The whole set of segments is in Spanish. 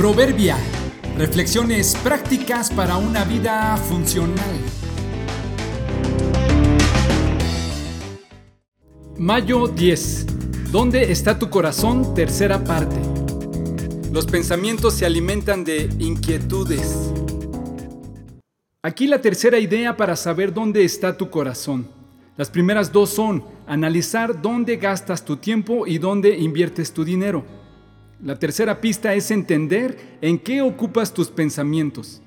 Proverbia. Reflexiones prácticas para una vida funcional. Mayo 10. ¿Dónde está tu corazón? Tercera parte. Los pensamientos se alimentan de inquietudes. Aquí la tercera idea para saber dónde está tu corazón. Las primeras dos son analizar dónde gastas tu tiempo y dónde inviertes tu dinero. La tercera pista es entender en qué ocupas tus pensamientos.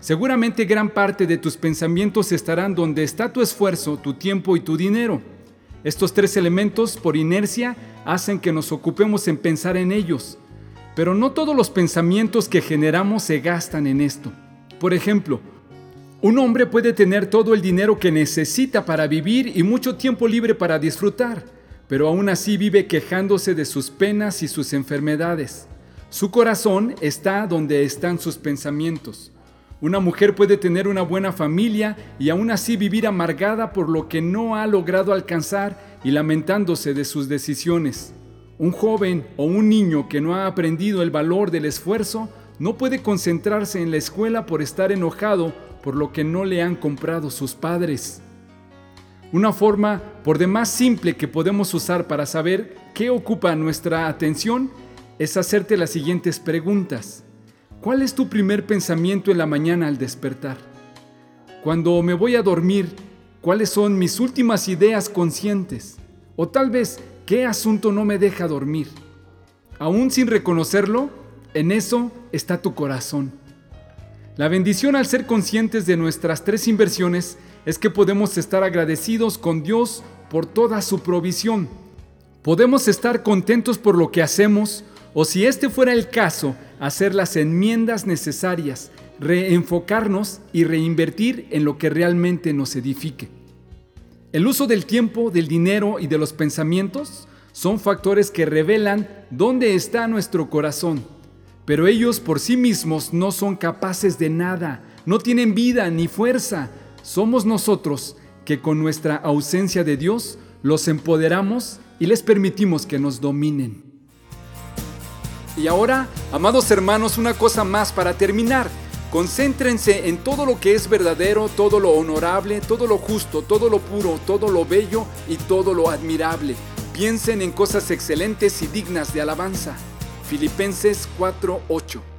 Seguramente gran parte de tus pensamientos estarán donde está tu esfuerzo, tu tiempo y tu dinero. Estos tres elementos, por inercia, hacen que nos ocupemos en pensar en ellos. Pero no todos los pensamientos que generamos se gastan en esto. Por ejemplo, un hombre puede tener todo el dinero que necesita para vivir y mucho tiempo libre para disfrutar pero aún así vive quejándose de sus penas y sus enfermedades. Su corazón está donde están sus pensamientos. Una mujer puede tener una buena familia y aún así vivir amargada por lo que no ha logrado alcanzar y lamentándose de sus decisiones. Un joven o un niño que no ha aprendido el valor del esfuerzo no puede concentrarse en la escuela por estar enojado por lo que no le han comprado sus padres. Una forma por demás simple que podemos usar para saber qué ocupa nuestra atención es hacerte las siguientes preguntas. ¿Cuál es tu primer pensamiento en la mañana al despertar? Cuando me voy a dormir, ¿cuáles son mis últimas ideas conscientes? O tal vez, ¿qué asunto no me deja dormir? Aún sin reconocerlo, en eso está tu corazón. La bendición al ser conscientes de nuestras tres inversiones es que podemos estar agradecidos con Dios por toda su provisión. Podemos estar contentos por lo que hacemos o si este fuera el caso, hacer las enmiendas necesarias, reenfocarnos y reinvertir en lo que realmente nos edifique. El uso del tiempo, del dinero y de los pensamientos son factores que revelan dónde está nuestro corazón, pero ellos por sí mismos no son capaces de nada, no tienen vida ni fuerza, somos nosotros que con nuestra ausencia de Dios los empoderamos y les permitimos que nos dominen. Y ahora, amados hermanos, una cosa más para terminar. Concéntrense en todo lo que es verdadero, todo lo honorable, todo lo justo, todo lo puro, todo lo bello y todo lo admirable. Piensen en cosas excelentes y dignas de alabanza. Filipenses 4:8